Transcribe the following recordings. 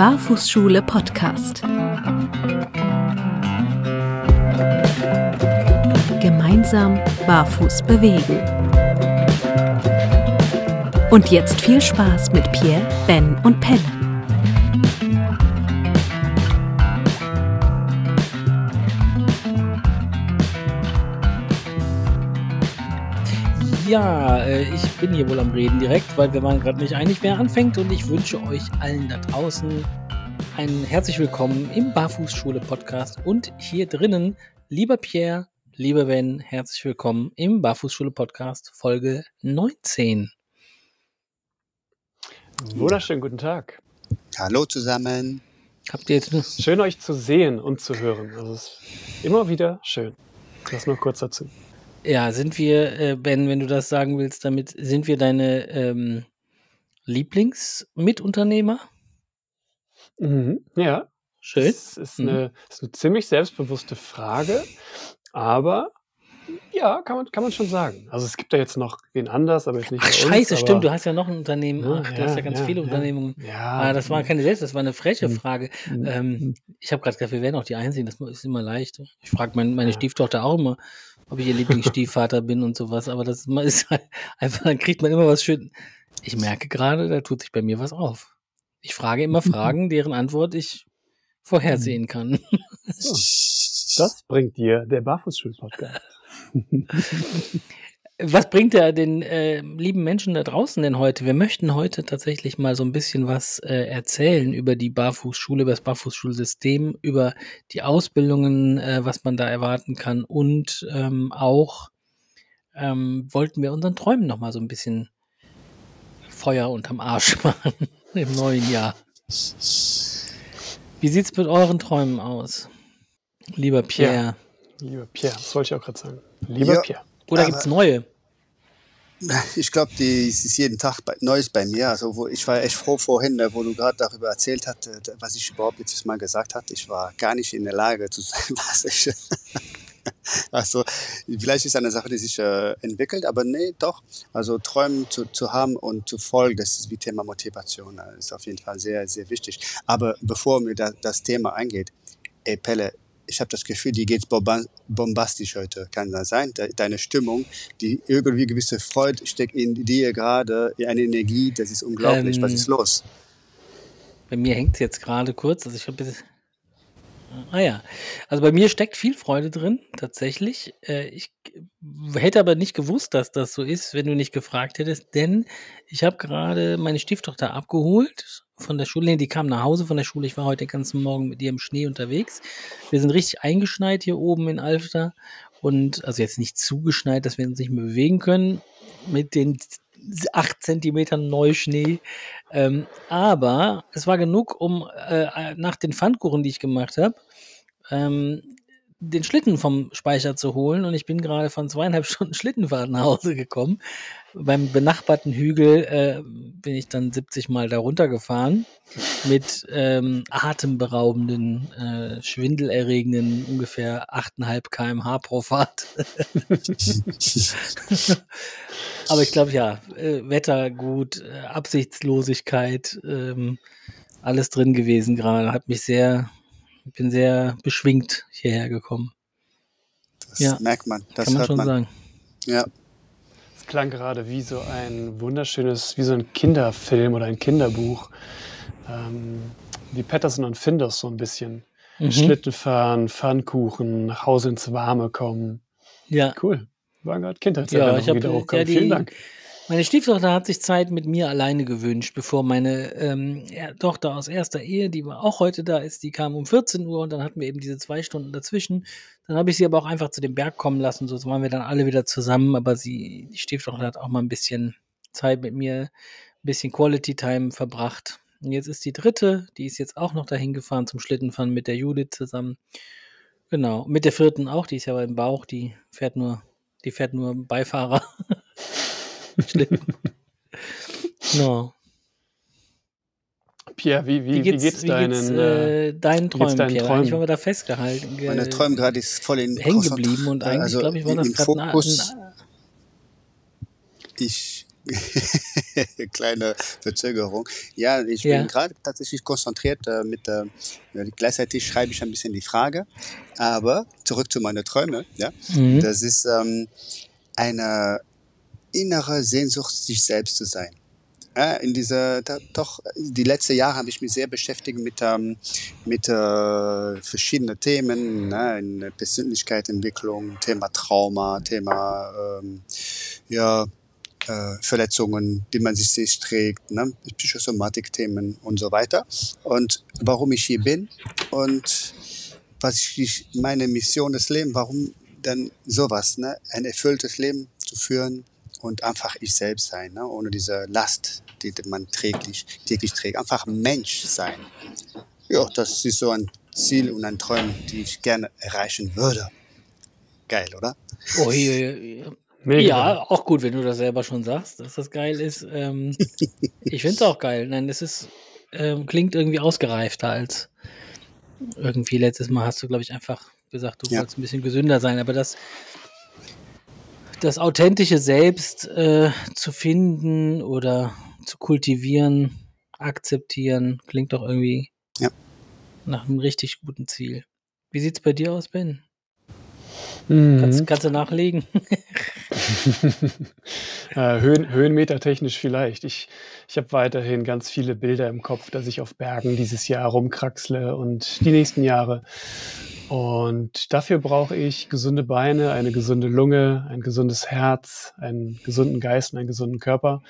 Barfußschule Podcast. Gemeinsam barfuß bewegen. Und jetzt viel Spaß mit Pierre, Ben und Pelle. Ja, äh, ich bin hier wohl am Reden direkt, weil wir waren gerade nicht einig, wer anfängt. Und ich wünsche euch allen da draußen ein herzlich willkommen im Barfußschule-Podcast. Und hier drinnen, lieber Pierre, lieber Ben, herzlich willkommen im Barfußschule-Podcast Folge 19. Wunderschönen guten Tag. Hallo zusammen. Habt ihr jetzt nur. Schön euch zu sehen und zu hören. Also es ist immer wieder schön. Das nur kurz dazu. Ja, sind wir, äh, Ben, wenn du das sagen willst, damit sind wir deine ähm, Lieblingsmitunternehmer? Mhm. Ja, Schön. das ist Mhm. eine, das ist eine ziemlich selbstbewusste Frage, aber ja, kann man, kann man schon sagen. Also es gibt ja jetzt noch wen anders, aber jetzt nicht Ach, uns, scheiße, aber, stimmt. Du hast ja noch ein Unternehmen. Ja, Ach, du hast ja ganz ja, viele ja. Unternehmungen. Ja, Ah, das war keine Selbst, das war eine freche Mhm. Frage. Mhm. Ähm, ich habe gerade gedacht, wir wären auch die Einzigen, das ist immer leicht. Ich frage mein, meine Ja. Stieftochter auch immer, ob ich ihr Lieblingsstiefvater bin und sowas, aber das ist halt einfach, dann kriegt man immer was schön. Ich merke gerade, da tut sich bei mir was auf. Ich frage immer Fragen, deren Antwort ich vorhersehen kann. das bringt dir der Barfußschul-Podcast. Was bringt der den äh, lieben Menschen da draußen denn heute? Wir möchten heute tatsächlich mal so ein bisschen was äh, erzählen über die Barfußschule, über das Barfußschulsystem, über die Ausbildungen, äh, was man da erwarten kann und ähm, auch ähm, wollten wir unseren Träumen noch mal so ein bisschen Feuer unterm Arsch machen im neuen Jahr. Wie sieht's mit euren Träumen aus, lieber Pierre? Lieber Pierre, das wollte ich auch gerade sagen. Lieber Ja. Pierre. Oder Aber- gibt's neue? Ich glaube, es ist jeden Tag Neues bei mir. Also wo, ich war echt froh vorhin, äh, wo du gerade darüber erzählt hast, äh, was ich überhaupt letztes Mal gesagt hatte. Ich war gar nicht in der Lage zu sagen, was ich. Also, vielleicht ist eine Sache, die sich äh, entwickelt, aber nee, doch. Also Träumen zu, zu haben und zu folgen, das ist wie Thema Motivation, äh, ist auf jeden Fall sehr, sehr wichtig. Aber bevor mir da, das Thema eingeht, ey Pelle, ich habe das Gefühl, die geht bomba- bombastisch heute. Kann das sein? De deine Stimmung, die irgendwie gewisse Freude steckt in dir gerade, eine Energie, das ist unglaublich. Was Ähm, ist los? Bei mir hängt es jetzt gerade kurz. Also ich habe jetzt. Ah ja. Also bei mir steckt viel Freude drin, tatsächlich. Äh, ich hätte aber nicht gewusst, dass das so ist, wenn du nicht gefragt hättest, denn ich habe gerade meine Stieftochter abgeholt von der Schule. Die kam nach Hause von der Schule. Ich war heute den ganzen Morgen mit ihr im Schnee unterwegs. Wir sind richtig eingeschneit hier oben in Alfter. Und also jetzt nicht zugeschneit, dass wir uns nicht mehr bewegen können mit den acht Zentimetern Neuschnee. Ähm, aber es war genug, um äh, nach den Pfannkuchen, die ich gemacht habe, ähm, den Schlitten vom Speicher zu holen. Und ich bin gerade von zweieinhalb Stunden Schlittenfahrt nach Hause gekommen. Beim benachbarten Hügel äh, bin ich dann 70 Mal da runtergefahren mit ähm, atemberaubenden, äh, schwindelerregenden ungefähr 8,5 km/h pro Fahrt. Aber ich glaube, ja, äh, Wetter gut, äh, Absichtslosigkeit, ähm, alles drin gewesen gerade. Hat mich sehr, bin sehr beschwingt hierher gekommen. Das ja, merkt man, das Kann man hört schon man. sagen. Ja, Es klang gerade wie so ein wunderschönes, wie so ein Kinderfilm oder ein Kinderbuch. Ähm, wie Patterson und Findus so ein bisschen. Mhm. Schlitten fahren, Pfannkuchen, nach Hause ins Warme kommen. Ja, Cool. War gerade ja, Kindheitserinnerungen ich habe wieder ja, hochkommen. die, Vielen Dank. meine Stieftochter hat sich Zeit mit mir alleine gewünscht, bevor meine ähm, ja, Tochter aus erster Ehe, die auch heute da ist, die kam um 14 Uhr und dann hatten wir eben diese zwei Stunden dazwischen. Dann habe ich sie aber auch einfach zu dem Berg kommen lassen, so waren wir dann alle wieder zusammen, aber sie, die Stieftochter hat auch mal ein bisschen Zeit mit mir, ein bisschen Quality Time verbracht. Und jetzt ist die dritte, die ist jetzt auch noch dahin gefahren zum Schlittenfahren mit der Judith zusammen. Genau, mit der vierten auch, die ist ja beim Bauch, die fährt nur, die fährt nur Beifahrer. Schlitten. No. Pierre, wie, wie, Wie wie geht's, geht's, wie geht's deinen, äh, äh, deinen geht's Träumen, deinen Pierre? Träumen? Waren wir da festgehalten. ge- meine Träume gerade ist voll in hängen geblieben und eigentlich, also glaube ich, war das gerade Fokus. na, Ich kleine Verzögerung. Ja, ich Ja. bin gerade tatsächlich konzentriert äh, mit, äh, gleichzeitig schreibe ich ein bisschen die Frage, aber zurück zu meinen Träumen, ja. Mhm. Das ist ähm, eine innere Sehnsucht, sich selbst zu sein. Ja, in dieser, da, doch, die letzten Jahre habe ich mich sehr beschäftigt mit, ähm, mit äh, verschiedenen Themen, ne, in Persönlichkeitsentwicklung, Thema Trauma, Thema ähm, ja, äh, Verletzungen, die man sich sich trägt, ne, Psychosomatik-Themen und so weiter. Und warum ich hier bin und was ich, meine Mission des Lebens, warum dann sowas, ne, ein erfülltes Leben zu führen und einfach ich selbst sein, ne, ohne diese Last, die man täglich, täglich trägt. Einfach Mensch sein. Ja, das ist so ein Ziel und ein Traum, die ich gerne erreichen würde. Geil, oder? Oh, hier, hier. Mega. Ja, auch gut, wenn du das selber schon sagst, dass das geil ist. Ähm, ich finde es auch geil. Nein, das ist, ähm, klingt irgendwie ausgereifter als irgendwie letztes Mal hast du, glaube ich, einfach gesagt, du Ja. wolltest ein bisschen gesünder sein, aber das, das authentische Selbst äh, zu finden oder zu kultivieren, akzeptieren, klingt doch irgendwie Ja. nach einem richtig guten Ziel. Wie sieht's bei dir aus, Ben? Mhm. Kannst, kannst du nachlegen? äh, Höhen, höhenmetertechnisch vielleicht. Ich, ich habe weiterhin ganz viele Bilder im Kopf, dass ich auf Bergen dieses Jahr rumkraxle und die nächsten Jahre. Und dafür brauche ich gesunde Beine, eine gesunde Lunge, ein gesundes Herz, einen gesunden Geist und einen gesunden Körper.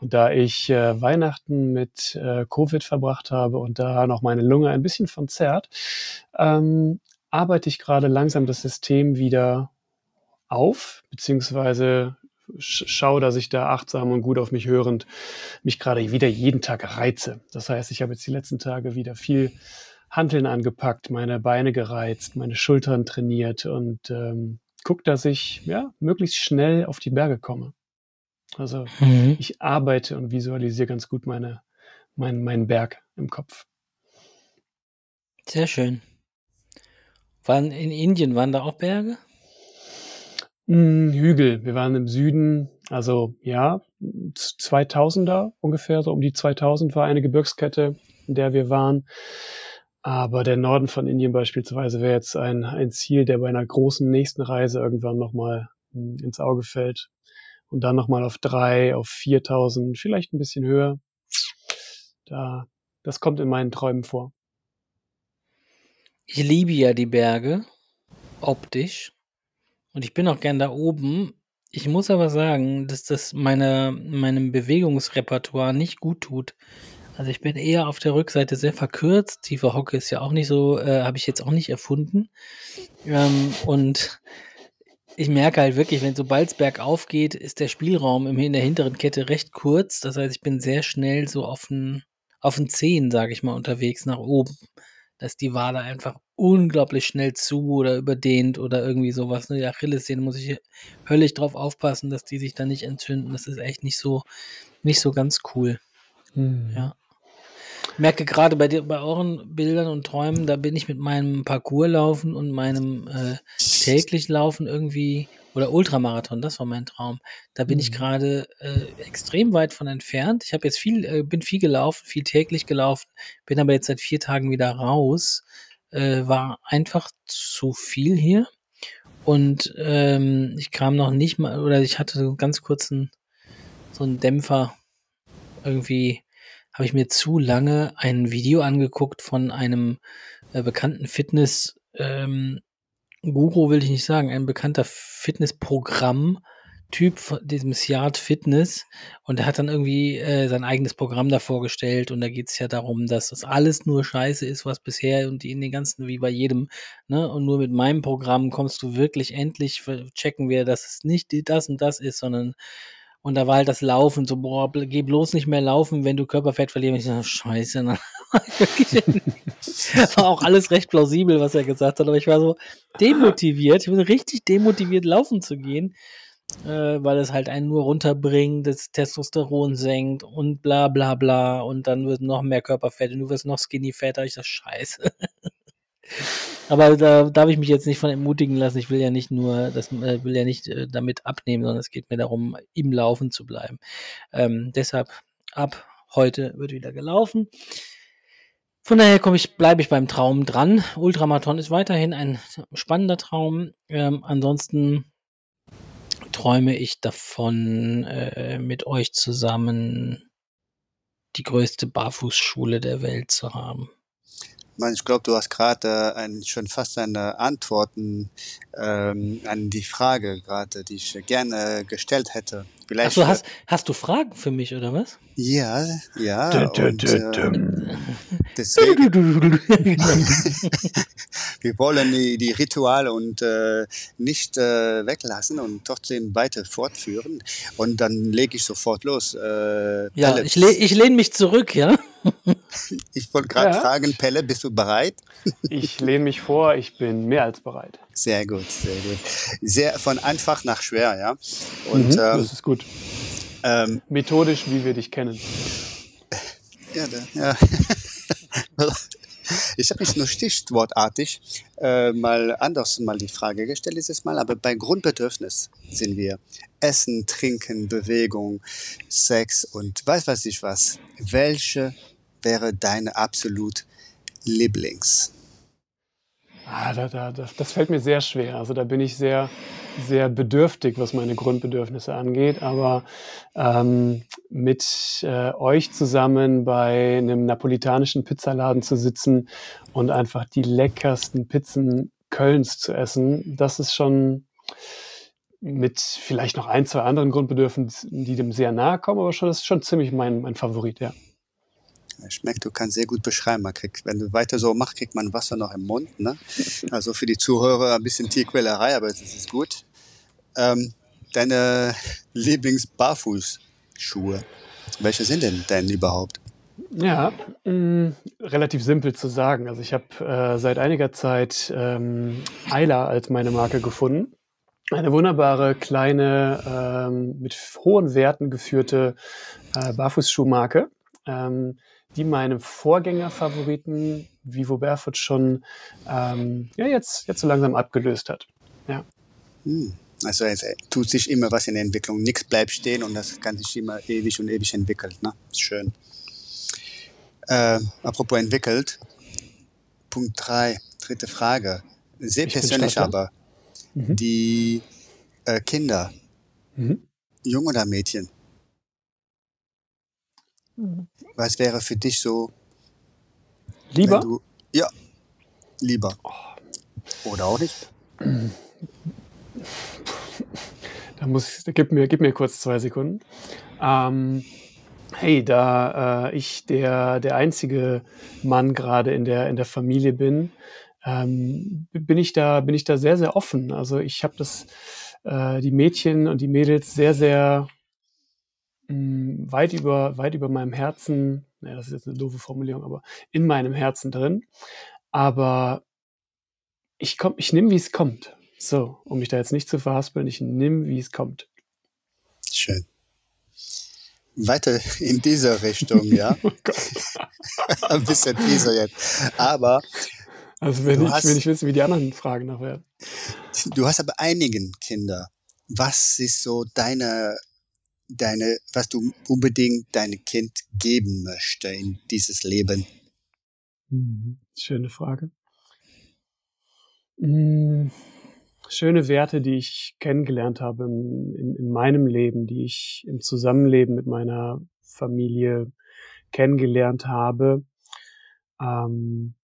Und da ich äh, Weihnachten mit äh, Covid verbracht habe und da noch meine Lunge ein bisschen von zerrt, ähm, arbeite ich gerade langsam das System wieder auf, beziehungsweise sch- schaue, dass ich da achtsam und gut auf mich hörend mich gerade wieder jeden Tag reize. Das heißt, ich habe jetzt die letzten Tage wieder viel Hanteln angepackt, meine Beine gereizt, meine Schultern trainiert und ähm, guck, dass ich ja möglichst schnell auf die Berge komme. Also Mhm. ich arbeite und visualisiere ganz gut meine, mein, meinen Berg im Kopf. Sehr schön. Waren in Indien waren da auch Berge? Mm, Hügel. Wir waren im Süden, also ja, 2000er ungefähr, so um die 2000 war eine Gebirgskette, in der wir waren. Aber der Norden von Indien beispielsweise wäre jetzt ein, ein Ziel, der bei einer großen nächsten Reise irgendwann nochmal mm, ins Auge fällt. Und dann nochmal auf drei, auf 4000, vielleicht ein bisschen höher. Da, das kommt in meinen Träumen vor. Ich liebe ja die Berge, optisch. Und ich bin auch gern da oben. Ich muss aber sagen, dass das meine, meinem Bewegungsrepertoire nicht gut tut. Also ich bin eher auf der Rückseite sehr verkürzt. Tiefe Hocke ist ja auch nicht so, äh, habe ich jetzt auch nicht erfunden. Ähm, und ich merke halt wirklich, wenn sobald es bergauf geht, ist der Spielraum in der hinteren Kette recht kurz. Das heißt, ich bin sehr schnell so auf den Zehen, sage ich mal, unterwegs nach oben. Da ist die Wade einfach unglaublich schnell zu oder überdehnt oder irgendwie sowas. Ne? Die Achillessehne muss ich höllisch drauf aufpassen, dass die sich da nicht entzünden. Das ist echt nicht so, nicht so ganz cool. Ja. Merke gerade bei dir, bei euren Bildern und Träumen, da bin ich mit meinem Parcourslaufen und meinem äh, täglich Laufen irgendwie oder Ultramarathon, das war mein Traum. Da bin ich Mhm. gerade äh, extrem weit von entfernt. Ich habe jetzt viel, äh, bin viel gelaufen, viel täglich gelaufen, bin aber jetzt seit vier Tagen wieder raus. Äh, war einfach zu viel hier. Und ähm, ich kam noch nicht mal, oder ich hatte so einen ganz kurzen, so einen Dämpfer. Irgendwie habe ich mir zu lange ein Video angeguckt von einem äh, bekannten Fitness ähm, Guru will ich nicht sagen, ein bekannter Fitnessprogramm Typ von diesem Siart Fitness und der hat dann irgendwie äh, sein eigenes Programm da vorgestellt und da geht es ja darum, dass das alles nur Scheiße ist, was bisher und in den ganzen, wie bei jedem, ne, und nur mit meinem Programm kommst du wirklich endlich, checken wir, dass es nicht das und das ist, sondern und da war halt das Laufen, so, boah, geh bloß nicht mehr laufen, wenn du Körperfett verlierst. Ich dachte, scheiße, ne? war auch alles recht plausibel, was er gesagt hat, aber ich war so demotiviert, ich bin richtig demotiviert, laufen zu gehen, äh, weil es halt einen nur runterbringt, das Testosteron senkt und bla bla bla und dann wird noch mehr Körperfett und du wirst noch skinny fetter. Ich dachte, scheiße. Aber da darf ich mich jetzt nicht von ermutigen lassen. Ich will ja nicht nur, das äh, will ja nicht äh, damit abnehmen, sondern es geht mir darum, im Laufen zu bleiben. Ähm, deshalb ab heute wird wieder gelaufen. Von daher komme ich, bleibe ich beim Traum dran. Ultramarathon ist weiterhin ein spannender Traum. Ähm, ansonsten träume ich davon, äh, mit euch zusammen die größte Barfußschule der Welt zu haben. Ich glaube, du hast gerade äh, schon fast eine Antworten ähm, an die Frage gerade, die ich gerne gestellt hätte. Vielleicht, Ach so, hast, hast du Fragen für mich oder was? Ja, ja. Und, äh, deswegen, wir wollen die, die Rituale und äh, nicht äh, weglassen und trotzdem weiter fortführen. Und dann lege ich sofort los. Äh, ja, ich, le ich lehne mich zurück, ja. ich wollte gerade ja. fragen, Pelle, bist du bereit? ich lehne mich vor, ich bin mehr als bereit. Sehr gut, sehr gut. Sehr von einfach nach schwer, ja. Und, mhm, ähm, das ist gut. Ähm, Methodisch, wie wir dich kennen. Ja, ja. Ich habe mich nur stichwortartig äh, mal anders mal die Frage gestellt dieses Mal, aber bei Grundbedürfnis sind wir Essen, Trinken, Bewegung, Sex und weiß was ich was. Welche wäre deine absolut Lieblings? Ah, da, da, das, das fällt mir sehr schwer. Also da bin ich sehr, sehr bedürftig, was meine Grundbedürfnisse angeht. Aber ähm, mit äh, euch zusammen bei einem napolitanischen Pizzaladen zu sitzen und einfach die leckersten Pizzen Kölns zu essen, das ist schon mit vielleicht noch ein, zwei anderen Grundbedürfnissen, die dem sehr nahe kommen, aber schon, das ist schon ziemlich mein, mein Favorit, ja. Schmeckt, du kannst sehr gut beschreiben. Man kriegt, wenn du weiter so machst, kriegt man Wasser noch im Mund. Ne? Also für die Zuhörer ein bisschen Tierquälerei, aber es ist gut. Ähm, deine Lieblings-Barfußschuhe, welche sind denn denn überhaupt? Ja, mh, mm, relativ simpel zu sagen. Also ich habe äh, seit einiger Zeit ähm, Ayla als meine Marke gefunden. Eine wunderbare, kleine, ähm, mit hohen Werten geführte äh, Barfußschuhmarke. Ähm, die meine Vorgängerfavoriten Vivo Barefoot schon ähm, ja, jetzt, jetzt so langsam abgelöst hat. Ja. Hm. Also es tut sich immer was in der Entwicklung. Nichts bleibt stehen und das kann sich immer ewig und ewig entwickeln. Ne? Schön. Äh, apropos entwickelt. Punkt 3, dritte Frage. Sehr ich persönlich aber. Mhm. Die äh, Kinder, mhm. Junge oder Mädchen? Was wäre für dich so? Lieber? Du, ja, lieber. Oder auch nicht? Da muss, gib mir, gib mir kurz zwei Sekunden. Ähm, hey, da äh, ich der, der einzige Mann gerade in der, in der Familie bin, ähm, bin ich da, bin ich da sehr, sehr offen. Also ich habe das, äh, die Mädchen und die Mädels sehr, sehr weit über, weit über meinem Herzen, naja, das ist jetzt eine doofe Formulierung, aber in meinem Herzen drin. Aber ich komm, ich nehme, wie es kommt. So, um mich da jetzt nicht zu verhaspeln, ich nehme, wie es kommt. Schön. Weiter in dieser Richtung, ja. oh Ein bisschen dieser jetzt. Aber. Also, wenn ich, hast, wenn ich wissen, wie die anderen Fragen noch werden. Du hast aber einigen Kinder. Was ist so deine deine, was du unbedingt deinem Kind geben möchte in dieses Leben? Mhm. Schöne Frage. Hm, schöne Werte, die ich kennengelernt habe in, in, in, meinem Leben, die ich im Zusammenleben mit meiner Familie kennengelernt habe. Ähm,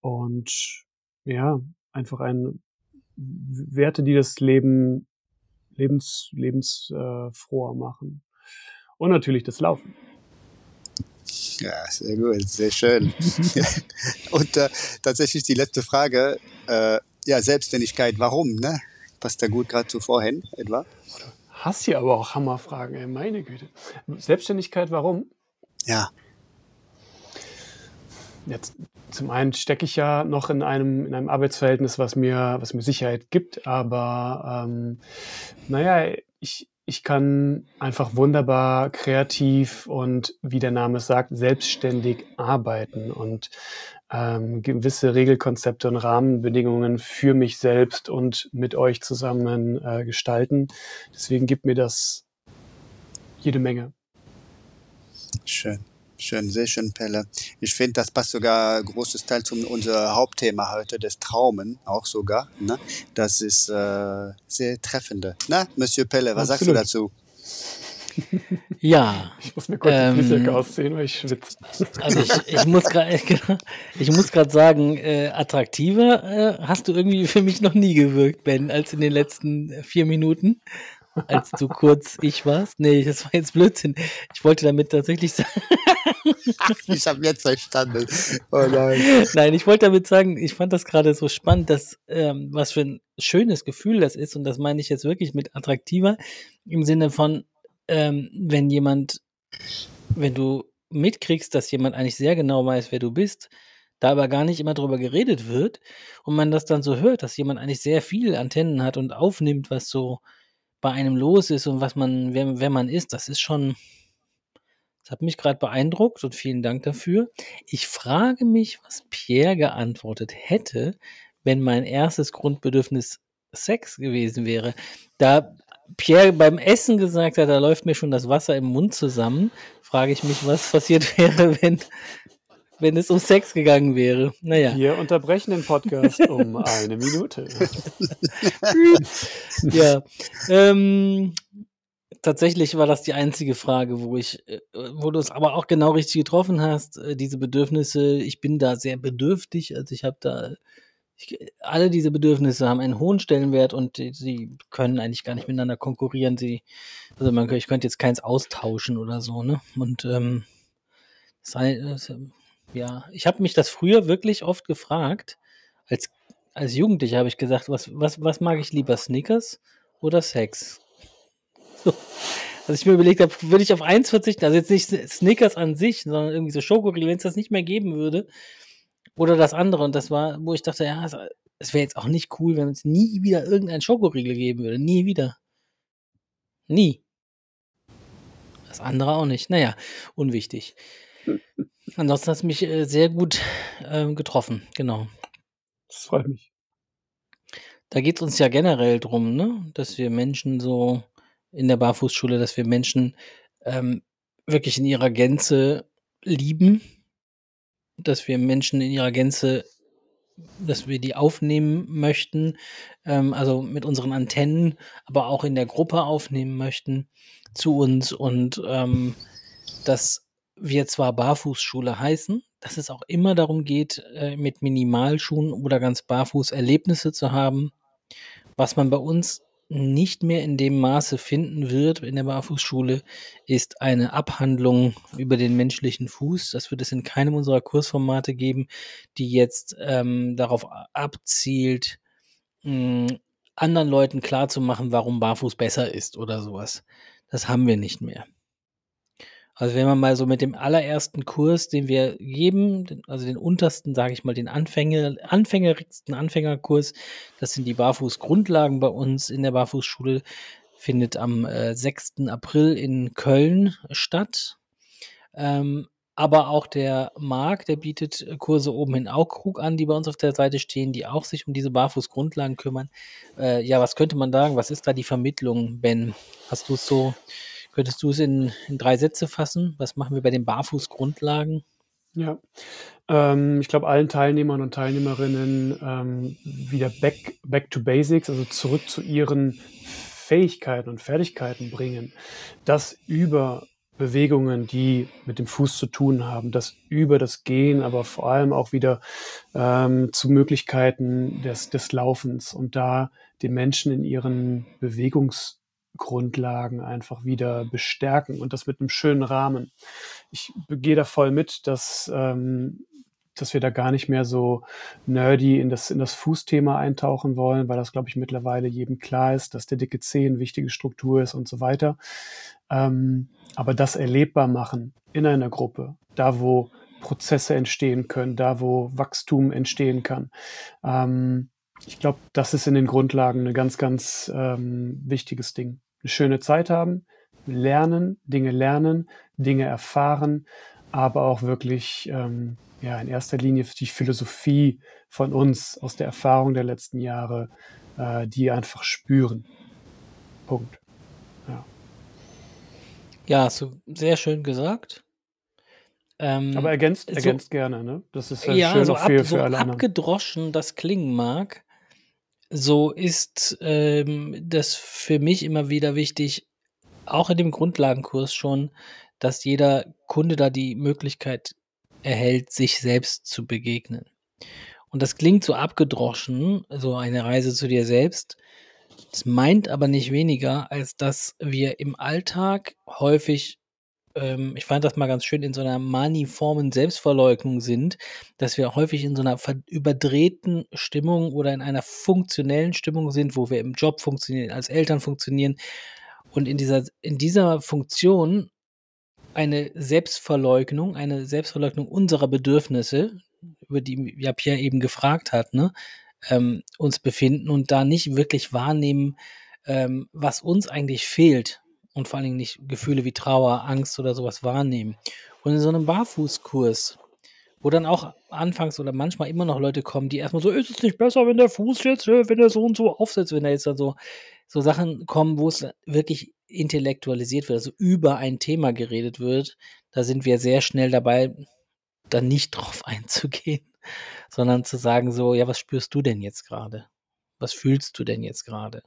und ja, einfach ein Werte, die das Leben lebens, lebensfroher äh, machen. Und natürlich das Laufen. Ja, sehr gut, sehr schön. und äh, tatsächlich die letzte Frage, äh, ja, Selbstständigkeit, warum, ne? Passt da gut gerade zu vorhin, etwa? Hast hier aber auch Hammerfragen, ey, meine Güte. Selbstständigkeit, warum? Ja. Jetzt, zum einen stecke ich ja noch in einem, in einem Arbeitsverhältnis, was mir, was mir Sicherheit gibt, aber ähm, naja, ich, ich kann einfach wunderbar kreativ und wie der Name es sagt, selbstständig arbeiten. Und ähm, gewisse Regelkonzepte und Rahmenbedingungen für mich selbst und mit euch zusammen äh, gestalten. Deswegen gibt mir das jede Menge. Schön. Schön, sehr schön, Pelle. Ich finde, das passt sogar ein großes Teil zu unser Hauptthema heute, des Traumen, auch sogar. Ne? Das ist äh, sehr treffende. Na, Monsieur Pelle, was Absolut. sagst du dazu? Ja. Ich muss mir kurz ähm, die Füße ausziehen, weil ich schwitze. Also ich, ich muss gerade ich muss gerade sagen, äh, attraktiver äh, hast du irgendwie für mich noch nie gewirkt, Ben, als in den letzten vier Minuten als du kurz ich warst. Nee, das war jetzt Blödsinn. Ich wollte damit tatsächlich sagen. ich habe jetzt verstanden. Oh nein. Nein, ich wollte damit sagen, ich fand das gerade so spannend, dass ähm, was für ein schönes Gefühl das ist. Und das meine ich jetzt wirklich mit attraktiver im Sinne von, ähm, wenn jemand, wenn du mitkriegst, dass jemand eigentlich sehr genau weiß, wer du bist, da aber gar nicht immer drüber geredet wird und man das dann so hört, dass jemand eigentlich sehr viel Antennen hat und aufnimmt, was so bei einem los ist und was man, wer, wer man ist, das ist schon, das hat mich gerade beeindruckt und vielen Dank dafür. Ich frage mich, was Pierre geantwortet hätte, wenn mein erstes Grundbedürfnis Sex gewesen wäre. Da Pierre beim Essen gesagt hat, da läuft mir schon das Wasser im Mund zusammen, frage ich mich, was passiert wäre, wenn wenn es um Sex gegangen wäre. Naja. Wir unterbrechen den Podcast um eine Minute. ja. Ähm, tatsächlich war das die einzige Frage, wo ich, äh, wo du es aber auch genau richtig getroffen hast, äh, diese Bedürfnisse. Ich bin da sehr bedürftig, also ich habe da, ich, alle diese Bedürfnisse haben einen hohen Stellenwert und sie können eigentlich gar nicht miteinander konkurrieren. Sie, also man, ich könnte jetzt keins austauschen oder so, ne? Und ähm, das, ja, ich habe mich das früher wirklich oft gefragt. Als, als Jugendlicher habe ich gesagt, was, was, was mag ich lieber, Snickers oder Sex? So. Als ich mir überlegt habe, würde ich auf eins verzichten, also jetzt nicht Snickers an sich, sondern irgendwie so Schokoriegel, wenn es das nicht mehr geben würde. Oder das andere. Und das war, wo ich dachte, ja, es wäre jetzt auch nicht cool, wenn es nie wieder irgendein Schokoriegel geben würde. Nie wieder. Nie. Das andere auch nicht. Naja, unwichtig. Ansonsten hast du mich äh, sehr gut äh, getroffen, genau. Das freut mich. Da geht es uns ja generell drum, ne? dass wir Menschen so in der Barfußschule, dass wir Menschen ähm, wirklich in ihrer Gänze lieben, dass wir Menschen in ihrer Gänze, dass wir die aufnehmen möchten, ähm, also mit unseren Antennen, aber auch in der Gruppe aufnehmen möchten zu uns und ähm, dass wir zwar Barfußschule heißen, dass es auch immer darum geht, äh, mit Minimalschuhen oder ganz barfuß Erlebnisse zu haben, was man bei uns nicht mehr in dem Maße finden wird in der Barfußschule, ist eine Abhandlung über den menschlichen Fuß. Das wird es in keinem unserer Kursformate geben, die jetzt ähm, darauf abzielt, mh, anderen Leuten klarzumachen, warum Barfuß besser ist oder sowas. Das haben wir nicht mehr. Also wenn man mal so mit dem allerersten Kurs, den wir geben, also den untersten, sage ich mal, den Anfänger, anfängerigsten Anfängerkurs, das sind die Barfußgrundlagen bei uns in der Barfußschule, findet am äh, 6. April in Köln statt. Ähm, aber auch der Marc, der bietet Kurse oben in Aukrug an, die bei uns auf der Seite stehen, die auch sich um diese Barfußgrundlagen kümmern. Äh, ja, was könnte man sagen? Was ist da die Vermittlung, Ben? Hast du es so Könntest du es in, in drei Sätze fassen? Was machen wir bei den Barfußgrundlagen? Ja, ähm, ich glaube, allen Teilnehmern und Teilnehmerinnen ähm, wieder back, back to basics, also zurück zu ihren Fähigkeiten und Fertigkeiten bringen. Das über Bewegungen, die mit dem Fuß zu tun haben, das über das Gehen, aber vor allem auch wieder ähm, zu Möglichkeiten des, des Laufens und da den Menschen in ihren Bewegungs Grundlagen einfach wieder bestärken und das mit einem schönen Rahmen. Ich gehe da voll mit, dass, ähm, dass wir da gar nicht mehr so nerdy in das, in das Fußthema eintauchen wollen, weil das, glaube ich, mittlerweile jedem klar ist, dass der dicke Zeh eine wichtige Struktur ist und so weiter. Ähm, aber das erlebbar machen in einer Gruppe, da wo Prozesse entstehen können, da wo Wachstum entstehen kann, ähm, ich glaube, das ist in den Grundlagen ein ganz, ganz ähm, wichtiges Ding. Eine schöne Zeit haben, lernen, Dinge lernen, Dinge erfahren, aber auch wirklich ähm, ja, in erster Linie die Philosophie von uns aus der Erfahrung der letzten Jahre, äh, die einfach spüren. Punkt. Ja. Ja, hast du sehr schön gesagt. Ähm, Aber ergänzt, so, ergänzt gerne, ne? Das ist ja, ja schön so, auch für, ab, so für alle anderen. abgedroschen das klingen mag, so ist ähm, das für mich immer wieder wichtig, auch in dem Grundlagenkurs schon, dass jeder Kunde da die Möglichkeit erhält, sich selbst zu begegnen. Und das klingt so abgedroschen, so eine Reise zu dir selbst. Es meint aber nicht weniger, als dass wir im Alltag häufig, ähm, ich fand das mal ganz schön, in so einer maniformen Selbstverleugnung sind, dass wir häufig in so einer überdrehten Stimmung oder in einer funktionellen Stimmung sind, wo wir im Job funktionieren, als Eltern funktionieren und in dieser, in dieser Funktion eine Selbstverleugnung, eine Selbstverleugnung unserer Bedürfnisse, über die ja Pierre eben gefragt hat, ne, ähm, uns befinden und da nicht wirklich wahrnehmen, ähm, was uns eigentlich fehlt und vor allen Dingen nicht Gefühle wie Trauer, Angst oder sowas wahrnehmen. Und in so einem Barfußkurs, wo dann auch anfangs oder manchmal immer noch Leute kommen, die erstmal so, ist es nicht besser, wenn der Fuß jetzt, äh, wenn er so und so aufsetzt, wenn er jetzt dann so, so Sachen kommen, wo es wirklich intellektualisiert wird, also über ein Thema geredet wird, da sind wir sehr schnell dabei, da nicht drauf einzugehen, sondern zu sagen so, ja, was spürst du denn jetzt gerade? Was fühlst du denn jetzt gerade?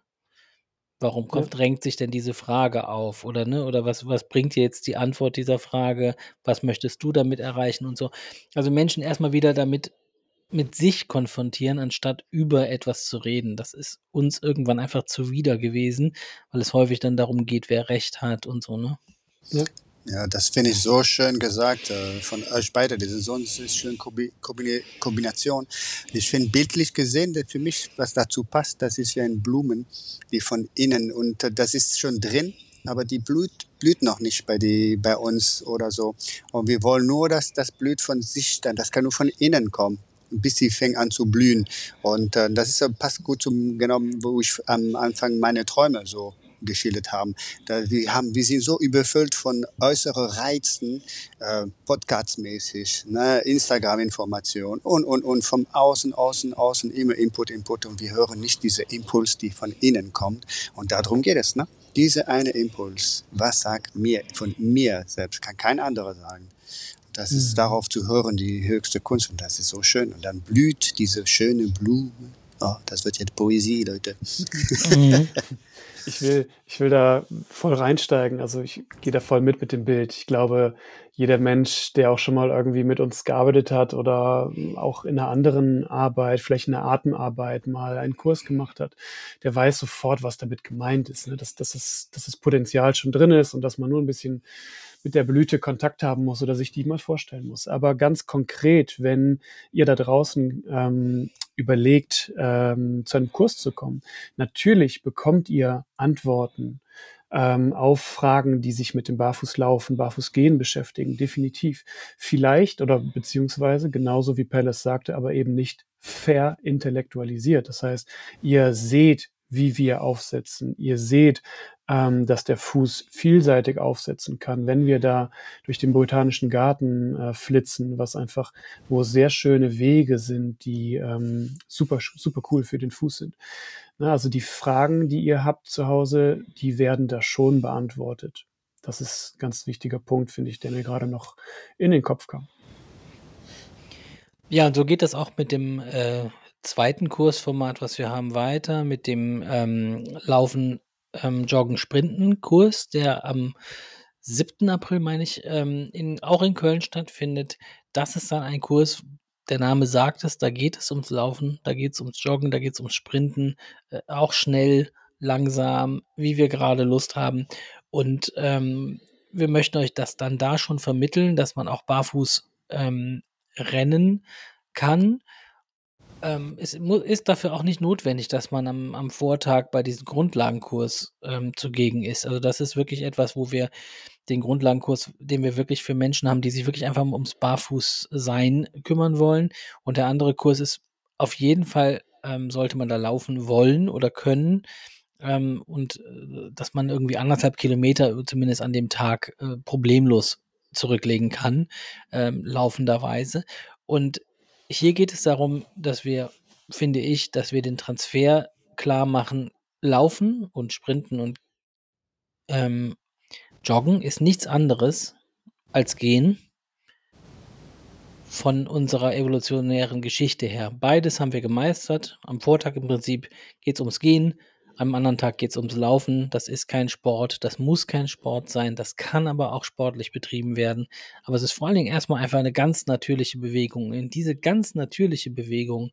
Warum Ja. kommt, drängt sich denn diese Frage auf? Oder, ne, oder was, was bringt dir jetzt die Antwort dieser Frage? Was möchtest du damit erreichen und so? Also Menschen erstmal wieder damit mit sich konfrontieren, anstatt über etwas zu reden. Das ist uns irgendwann einfach zuwider gewesen, weil es häufig dann darum geht, wer Recht hat und so, ne? Ja. Ja, das finde ich so schön gesagt äh, von euch beide. Ist so eine schöne Kombi Kombina Kombination. Ich finde bildlich gesehen, für mich, was dazu passt, das ist wie ein Blumen, die von innen und äh, das ist schon drin, aber die blüht, blüht noch nicht bei, die, bei uns oder so. Und wir wollen nur, dass das blüht von sich dann. Das kann nur von innen kommen bis sie fängt an zu blühen. Und äh, das ist, äh, passt gut zum, genau, wo ich am Anfang meine Träume so geschildert haben. Da wir, haben. wir sind so überfüllt von äußeren Reizen, äh, podcastmäßig, ne, Instagram-Information und, und, und vom Außen, Außen, Außen immer Input, Input und wir hören nicht diese Impuls, die von innen kommt. Und darum geht es. Ne? Diese eine Impuls, was sagt mir, von mir selbst, kann kein anderer sagen. Das ist Mhm. darauf zu hören, die höchste Kunst und das ist so schön. Und dann blüht diese schöne Blume. Oh, das wird jetzt Poesie, Leute. Mhm. Ich will, ich will da voll reinsteigen. Also ich gehe da voll mit mit dem Bild. Ich glaube, jeder Mensch, der auch schon mal irgendwie mit uns gearbeitet hat oder auch in einer anderen Arbeit, vielleicht in der Atemarbeit mal einen Kurs gemacht hat, der weiß sofort, was damit gemeint ist. Ne? Dass, dass, es, dass das Potenzial schon drin ist und dass man nur ein bisschen mit der Blüte Kontakt haben muss oder sich die mal vorstellen muss. Aber ganz konkret, wenn ihr da draußen ähm, überlegt, ähm, zu einem Kurs zu kommen, natürlich bekommt ihr Antworten ähm, auf Fragen, die sich mit dem Barfußlaufen, Barfußgehen beschäftigen, definitiv. Vielleicht oder beziehungsweise genauso wie Palace sagte, aber eben nicht verintellektualisiert. Das heißt, ihr seht, wie wir aufsetzen. Ihr seht, ähm, dass der Fuß vielseitig aufsetzen kann, wenn wir da durch den botanischen Garten äh, flitzen, was einfach, wo sehr schöne Wege sind, die ähm, super, super cool für den Fuß sind. Na, also die Fragen, die ihr habt zu Hause, die werden da schon beantwortet. Das ist ein ganz wichtiger Punkt, finde ich, der mir gerade noch in den Kopf kam. Ja, und so geht das auch mit dem äh, zweiten Kursformat, was wir haben, weiter, mit dem ähm, Laufen, ähm, Joggen, Sprinten Kurs, der am 7. April, meine ich, ähm, in, auch in Köln stattfindet. Das ist dann ein Kurs, der Name sagt es, da geht es ums Laufen, da geht es ums Joggen, da geht es ums Sprinten, äh, auch schnell, langsam, wie wir gerade Lust haben. Und ähm, wir möchten euch das dann da schon vermitteln, dass man auch barfuß ähm, rennen kann. Ähm, es ist dafür auch nicht notwendig, dass man am, am Vortag bei diesem Grundlagenkurs ähm, zugegen ist. Also das ist wirklich etwas, wo wir den Grundlagenkurs, den wir wirklich für Menschen haben, die sich wirklich einfach ums Barfußsein kümmern wollen. Und der andere Kurs ist auf jeden Fall, ähm, sollte man da laufen wollen oder können. Ähm, und äh, dass man irgendwie anderthalb Kilometer zumindest an dem Tag äh, problemlos zurücklegen kann, ähm, laufenderweise. Und hier geht es darum, dass wir, finde ich, dass wir den Transfer klar machen, Laufen und Sprinten und ähm, Joggen ist nichts anderes als Gehen von unserer evolutionären Geschichte her. Beides haben wir gemeistert. Am Vortag im Prinzip geht es ums Gehen, am anderen Tag geht es ums Laufen. Das ist kein Sport, das muss kein Sport sein, das kann aber auch sportlich betrieben werden. Aber es ist vor allen Dingen erstmal einfach eine ganz natürliche Bewegung. In diese ganz natürliche Bewegung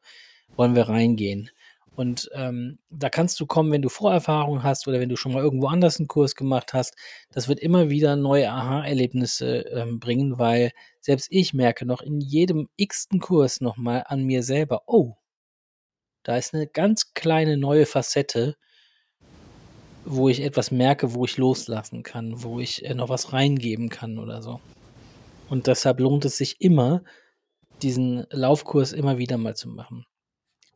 wollen wir reingehen. Und ähm, da kannst du kommen, wenn du Vorerfahrung hast oder wenn du schon mal irgendwo anders einen Kurs gemacht hast. Das wird immer wieder neue Aha-Erlebnisse ähm, bringen, weil selbst ich merke noch in jedem x-ten Kurs nochmal an mir selber, oh, da ist eine ganz kleine neue Facette, wo ich etwas merke, wo ich loslassen kann, wo ich äh, noch was reingeben kann oder so. Und deshalb lohnt es sich immer, diesen Laufkurs immer wieder mal zu machen.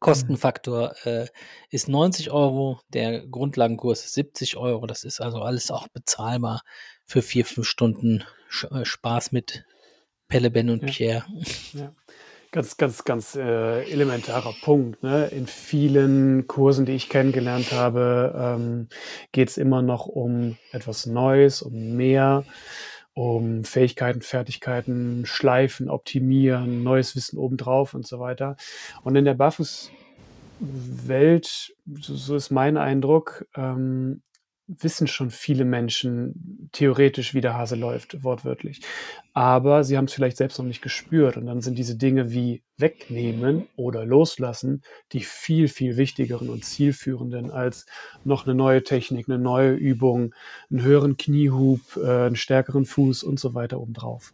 Kostenfaktor äh, ist 90 Euro, der Grundlagenkurs ist 70 Euro. Das ist also alles auch bezahlbar für vier, fünf Stunden äh, Spaß mit Pelle, Ben und Ja. Pierre. Ja. Ganz, ganz, ganz äh, elementarer Punkt. Ne? In vielen Kursen, die ich kennengelernt habe, ähm, geht es immer noch um etwas Neues, um mehr, um Fähigkeiten, Fertigkeiten, Schleifen, Optimieren, neues Wissen obendrauf und so weiter. Und in der Barfußwelt, so, so ist mein Eindruck, ähm, wissen schon viele Menschen theoretisch, wie der Hase läuft, wortwörtlich. Aber sie haben es vielleicht selbst noch nicht gespürt. Und dann sind diese Dinge wie wegnehmen oder loslassen die viel, viel wichtigeren und zielführenden als noch eine neue Technik, eine neue Übung, einen höheren Kniehub, äh, einen stärkeren Fuß und so weiter obendrauf.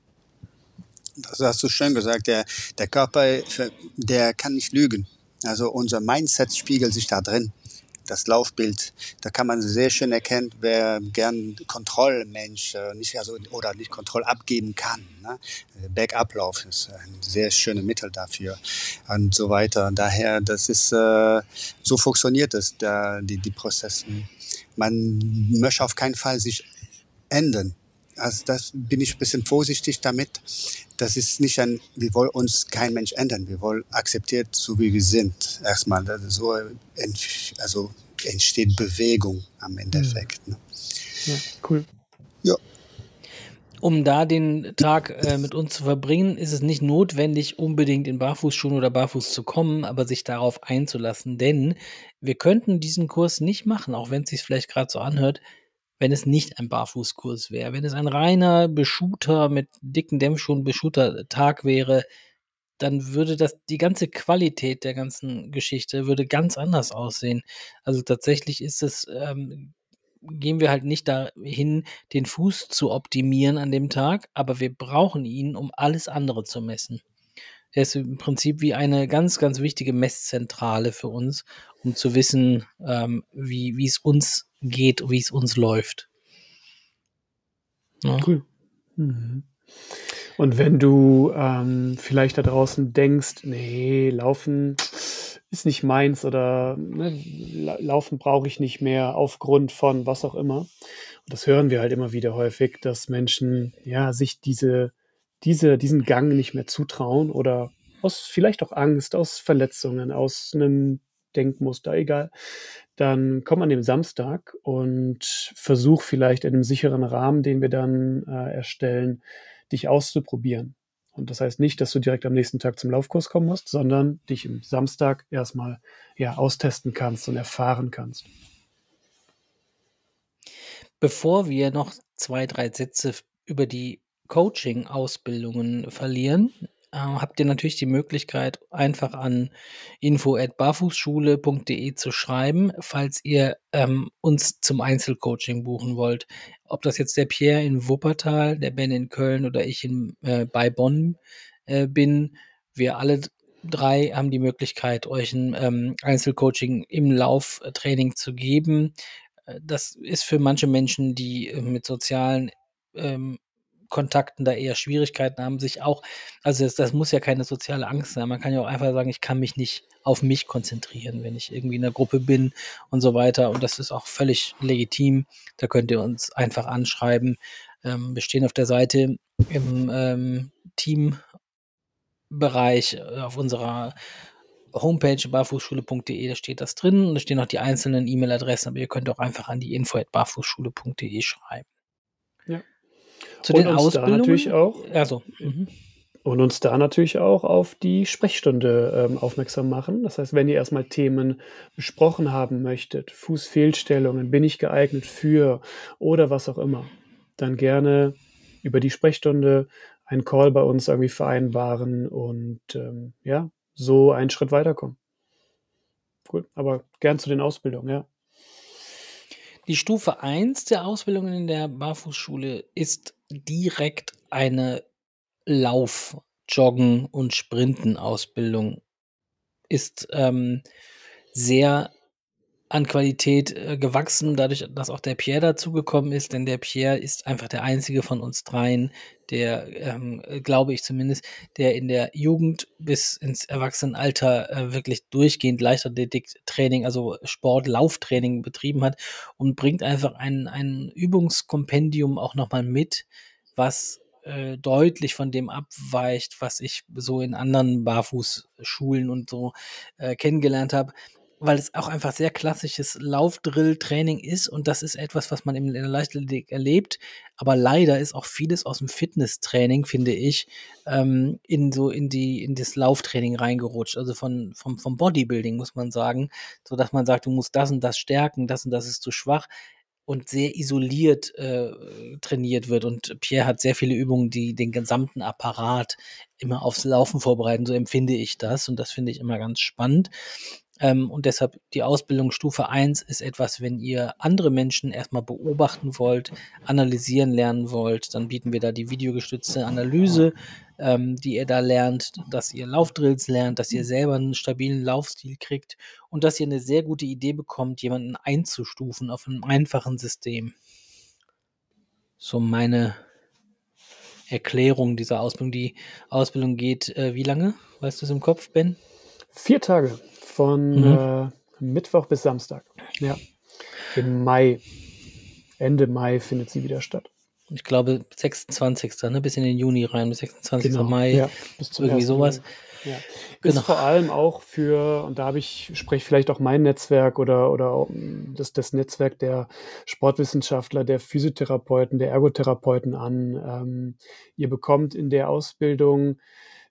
Das hast du schön gesagt. Der, der Körper, der kann nicht lügen. Also unser Mindset spiegelt sich da drin. Das Laufbild, da kann man sehr schön erkennen, wer gern Kontrollmensch äh, nicht also oder nicht Kontrolle abgeben kann. Ne? Bergablauf ist ein sehr schönes Mittel dafür und so weiter. Daher, das ist äh, so funktioniert es, da, die die Prozesse. Man möchte auf keinen Fall sich ändern. Also das bin ich ein bisschen vorsichtig damit. Das ist nicht ein, wir wollen uns kein Mensch ändern. Wir wollen akzeptiert, so wie wir sind. Erstmal, also so ent, also entsteht Bewegung am Endeffekt. Ne? Ja, cool. Ja. Um da den Tag äh, mit uns zu verbringen, ist es nicht notwendig, unbedingt in Barfußschuhen oder Barfuß zu kommen, aber sich darauf einzulassen. Denn wir könnten diesen Kurs nicht machen, auch wenn es sich vielleicht gerade so anhört, wenn es nicht ein Barfußkurs wäre. Wenn es ein reiner Beschuter mit dicken Dämpfschuhen Beschuter Tag wäre, dann würde das die ganze Qualität der ganzen Geschichte würde ganz anders aussehen. Also tatsächlich ist es ähm, gehen wir halt nicht dahin, den Fuß zu optimieren an dem Tag, aber wir brauchen ihn, um alles andere zu messen. Er ist im Prinzip wie eine ganz, ganz wichtige Messzentrale für uns, um zu wissen, ähm, wie, wie es uns geht, wie es uns läuft. Ja. Cool. Mhm. Und wenn du ähm, vielleicht da draußen denkst, nee, laufen ist nicht meins oder ne, laufen brauche ich nicht mehr aufgrund von was auch immer. Und das hören wir halt immer wieder häufig, dass Menschen ja sich diese, diese, diesen Gang nicht mehr zutrauen oder aus vielleicht auch Angst, aus Verletzungen, aus einem Denkmuster, egal. Dann komm an dem Samstag und versuch vielleicht in einem sicheren Rahmen, den wir dann äh, erstellen, dich auszuprobieren. Und das heißt nicht, dass du direkt am nächsten Tag zum Laufkurs kommen musst, sondern dich im Samstag erstmal ja, austesten kannst und erfahren kannst. Bevor wir noch zwei, drei Sätze über die Coaching-Ausbildungen verlieren, äh, habt ihr natürlich die Möglichkeit, einfach an info@barfußschule.de zu schreiben, falls ihr ähm, uns zum Einzelcoaching buchen wollt. Ob das jetzt der Pierre in Wuppertal, der Ben in Köln oder ich in, äh, bei Bonn äh, bin, wir alle drei haben die Möglichkeit, euch ein ähm, Einzelcoaching im Lauftraining zu geben. Äh, das ist für manche Menschen, die äh, mit sozialen ähm, Kontakten da eher Schwierigkeiten haben, sich auch, also das, das, muss ja keine soziale Angst sein. Man kann ja auch einfach sagen, ich kann mich nicht auf mich konzentrieren, wenn ich irgendwie in der Gruppe bin und so weiter. Und das ist auch völlig legitim. Da könnt ihr uns einfach anschreiben. Ähm, wir stehen auf der Seite im ähm, Teambereich äh, auf unserer Homepage barfußschule.de, da steht das drin und da stehen auch die einzelnen E-Mail-Adressen, aber ihr könnt auch einfach an die info@barfußschule.de schreiben. Zu Und den uns da Ausbildungen. natürlich auch Also, mhm. und uns da natürlich auch auf die Sprechstunde ähm, aufmerksam machen. Das heißt, wenn ihr erstmal Themen besprochen haben möchtet, Fußfehlstellungen, bin ich geeignet für oder was auch immer, dann gerne über die Sprechstunde einen Call bei uns irgendwie vereinbaren und ähm, ja, so einen Schritt weiterkommen. Gut, aber gern zu den Ausbildungen, ja. Die Stufe 1 der Ausbildung in der Barfußschule ist direkt eine Lauf-, Joggen- und Sprinten-Ausbildung. Ist ähm, sehr an Qualität äh, gewachsen, dadurch, dass auch der Pierre dazugekommen ist, denn der Pierre ist einfach der einzige von uns dreien, der, ähm, äh, glaube ich zumindest, der in der Jugend bis ins Erwachsenenalter äh, wirklich durchgehend Leichtathletiktraining, also Sport, Lauftraining betrieben hat und bringt einfach ein, ein Übungskompendium auch nochmal mit, was äh, deutlich von dem abweicht, was ich so in anderen Barfußschulen und so äh, kennengelernt habe weil es auch einfach sehr klassisches Laufdrill-Training ist und das ist etwas, was man in der Leichtathletik erlebt. Aber leider ist auch vieles aus dem Fitnesstraining, finde ich, ähm, in so in die in das Lauftraining reingerutscht. Also von vom, vom Bodybuilding muss man sagen, so dass man sagt, du musst das und das stärken, das und das ist zu schwach und sehr isoliert äh, trainiert wird. Und Pierre hat sehr viele Übungen, die den gesamten Apparat immer aufs Laufen vorbereiten. So empfinde ich das und das finde ich immer ganz spannend. Ähm, und deshalb die Ausbildung Stufe 1 ist etwas, wenn ihr andere Menschen erstmal beobachten wollt, analysieren lernen wollt, dann bieten wir da die videogestützte Analyse, ähm, die ihr da lernt, dass ihr Laufdrills lernt, dass ihr selber einen stabilen Laufstil kriegt und dass ihr eine sehr gute Idee bekommt, jemanden einzustufen auf einem einfachen System. So meine Erklärung dieser Ausbildung. Die Ausbildung geht äh, wie lange? Weißt du es im Kopf, Ben? Vier Tage von Mhm. äh, Mittwoch bis Samstag. Ja. Im Mai. Ende Mai findet sie wieder statt. Ich glaube 26. Ne? Bis in den Juni rein, bis 26. Mai. Genau. Ja, bis zum irgendwie 1. sowas. Ja. Genau. Ist vor allem auch für, und da habe ich, spreche vielleicht auch mein Netzwerk oder, oder das, das Netzwerk der Sportwissenschaftler, der Physiotherapeuten, der Ergotherapeuten an. Ähm, ihr bekommt in der Ausbildung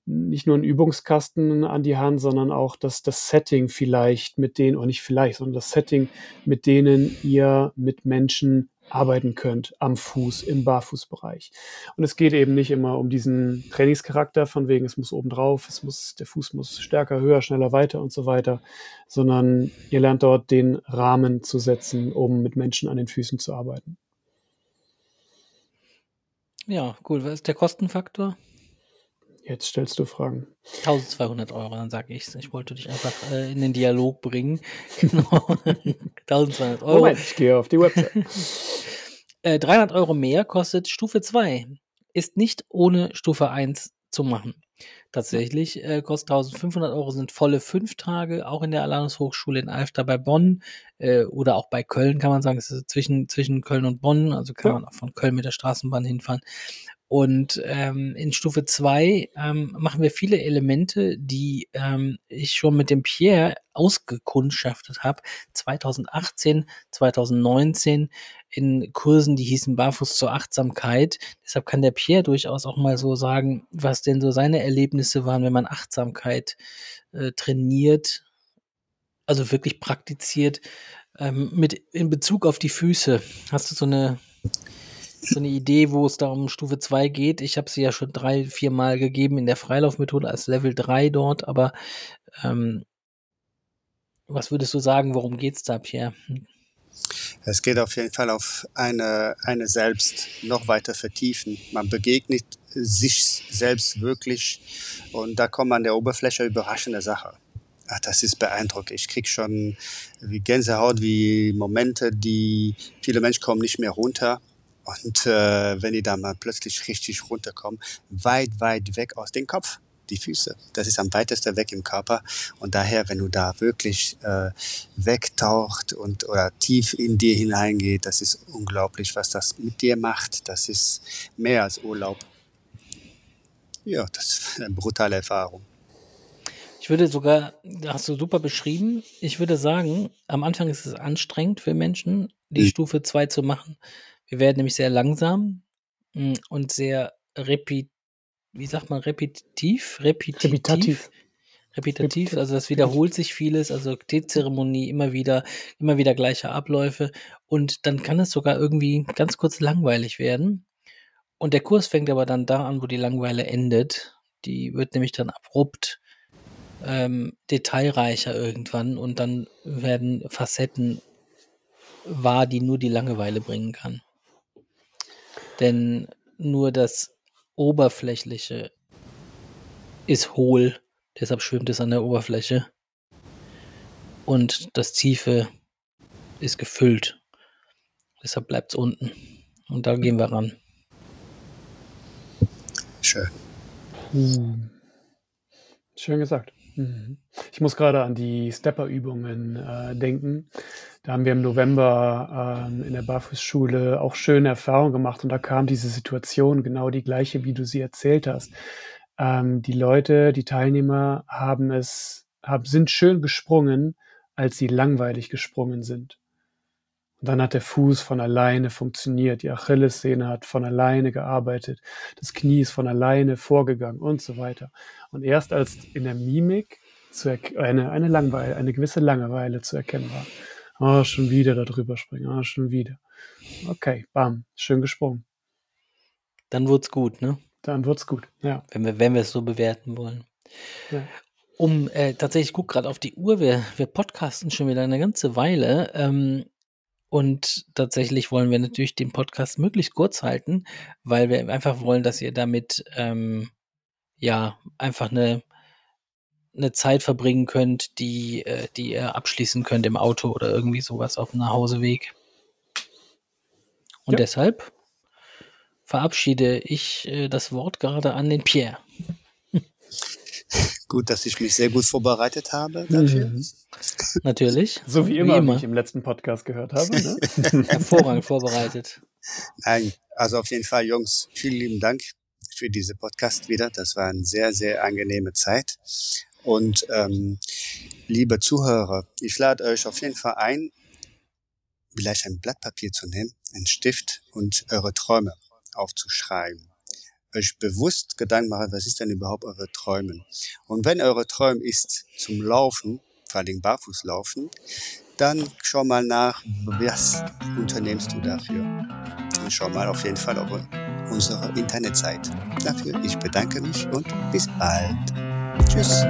nicht nur einen Übungskasten an die Hand, sondern auch das, das Setting vielleicht mit denen, oder nicht vielleicht, sondern das Setting, mit denen ihr mit Menschen arbeiten könnt am Fuß, im Barfußbereich. Und es geht eben nicht immer um diesen Trainingscharakter, von wegen, es muss oben drauf, es muss, der Fuß muss stärker, höher, schneller, weiter und so weiter, sondern ihr lernt dort den Rahmen zu setzen, um mit Menschen an den Füßen zu arbeiten. Ja, cool. Was ist der Kostenfaktor? Jetzt stellst du Fragen. 1200 Euro, dann sage ich Ich wollte dich einfach äh, in den Dialog bringen. Genau. 1200 Euro. Moment, ich gehe auf die Website. Äh, 300 Euro mehr kostet Stufe 2. Ist nicht ohne Stufe 1 zu machen. Tatsächlich äh, kostet 1500 Euro, sind volle fünf Tage, auch in der Alanus Hochschule in Alfter bei Bonn äh, oder auch bei Köln, kann man sagen. Es ist zwischen, zwischen Köln und Bonn, also kann Ja. man auch von Köln mit der Straßenbahn hinfahren. Und ähm, in Stufe 2 ähm, machen wir viele Elemente, die ähm, ich schon mit dem Pierre ausgekundschaftet habe. 2018, 2019 in Kursen, die hießen Barfuß zur Achtsamkeit. Deshalb kann der Pierre durchaus auch mal so sagen, was denn so seine Erlebnisse waren, wenn man Achtsamkeit äh, trainiert, also wirklich praktiziert, ähm, mit in Bezug auf die Füße. Hast du so eine so eine Idee, wo es da um Stufe 2 geht. Ich habe sie ja schon drei, vier Mal gegeben in der Freilaufmethode als Level 3 dort, aber ähm, was würdest du sagen, worum geht's da, Pierre? Es geht auf jeden Fall auf eine, eine selbst noch weiter vertiefen. Man begegnet sich selbst wirklich und da kommen an der Oberfläche überraschende Sachen. Ach, das ist beeindruckend. Ich krieg schon wie Gänsehaut, wie Momente, die viele Menschen kommen nicht mehr runter. Und äh, wenn die da mal plötzlich richtig runterkommen, weit, weit weg aus dem Kopf. die Füße. Das ist am weitesten weg im Körper. Und daher, wenn du da wirklich äh, wegtaucht und oder tief in dir hineingeht, das ist unglaublich, was das mit dir macht. Das ist mehr als Urlaub. Ja, das ist eine brutale Erfahrung. Ich würde sogar, hast du super beschrieben, ich würde sagen, am Anfang ist es anstrengend für Menschen, die Mhm. Stufe 2 zu machen. Wir werden nämlich sehr langsam mm, und sehr repi wie sagt man, repetitiv? Repetitiv? Repetitiv. Repetitiv, also das wiederholt sich vieles, also Teezeremonie, immer wieder, immer wieder gleiche Abläufe und dann kann es sogar irgendwie ganz kurz langweilig werden. Und der Kurs fängt aber dann da an, wo die Langeweile endet. Die wird nämlich dann abrupt ähm, detailreicher irgendwann und dann werden Facetten wahr, die nur die Langeweile bringen kann. Denn nur das Oberflächliche ist hohl, deshalb schwimmt es an der Oberfläche. Und das Tiefe ist gefüllt, deshalb bleibt es unten. Und da gehen wir ran. Schön. Hm. Schön gesagt. Mhm. Ich muss gerade an die Stepper-Übungen äh, denken. Da haben wir im November ähm, in der Barfußschule auch schöne Erfahrungen gemacht und da kam diese Situation genau die gleiche, wie du sie erzählt hast. Ähm, die Leute, die Teilnehmer haben es, haben, sind schön gesprungen, als sie langweilig gesprungen sind. Und dann hat der Fuß von alleine funktioniert, die Achillessehne hat von alleine gearbeitet, das Knie ist von alleine vorgegangen und so weiter. Und erst als in der Mimik eine, eine Langweile, eine gewisse Langeweile zu erkennen war. Oh, schon wieder da drüber springen, oh, schon wieder. Okay, bam, schön gesprungen. Dann wird's gut, ne? Dann wird's gut. Ja. Wenn wir, wenn wir es so bewerten wollen. ja. Um, äh, tatsächlich, ich gucke gerade auf die Uhr, wir, wir podcasten schon wieder eine ganze Weile. Ähm, und tatsächlich wollen wir natürlich den Podcast möglichst kurz halten, weil wir einfach wollen, dass ihr damit ähm, ja einfach eine, eine Zeit verbringen könnt, die, äh, die ihr abschließen könnt im Auto oder irgendwie sowas auf dem Nachhauseweg. Und Ja. deshalb verabschiede ich äh, das Wort gerade an den Pierre. Gut, dass ich mich sehr gut vorbereitet habe dafür. Mhm. Natürlich. So wie immer, wie ich im letzten Podcast gehört habe. Ne? Hervorragend vorbereitet. Nein, also auf jeden Fall, Jungs, vielen lieben Dank für diese Podcast wieder. Das war eine sehr, sehr angenehme Zeit. Und ähm, liebe Zuhörer, ich lade euch auf jeden Fall ein, vielleicht ein Blatt Papier zu nehmen, einen Stift und eure Träume aufzuschreiben. Euch bewusst Gedanken machen, was ist denn überhaupt eure Träume? Und wenn eure Träume ist zum Laufen, vor allem Barfußlaufen, dann schau mal nach, was unternehmst du dafür? Und schau mal auf jeden Fall auf unsere Internetseite. Dafür ich bedanke mich und bis bald. Tschüss.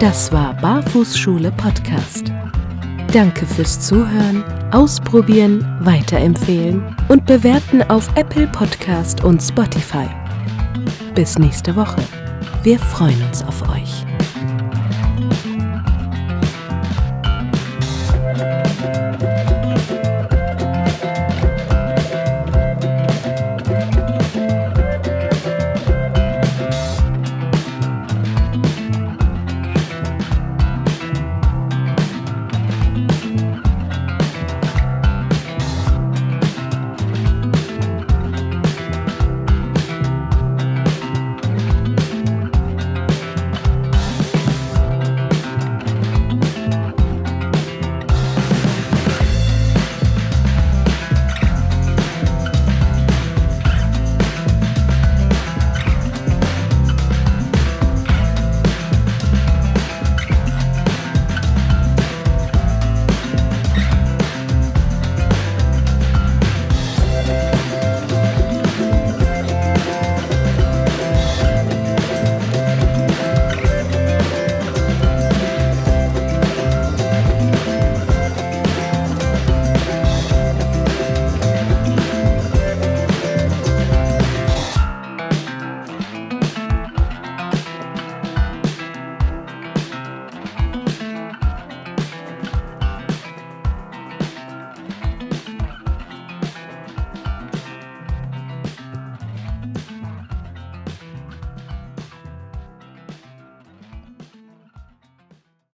Das war Barfußschule Podcast. Danke fürs Zuhören, Ausprobieren, Weiterempfehlen und Bewerten auf Apple Podcast und Spotify. Bis nächste Woche. Wir freuen uns auf euch.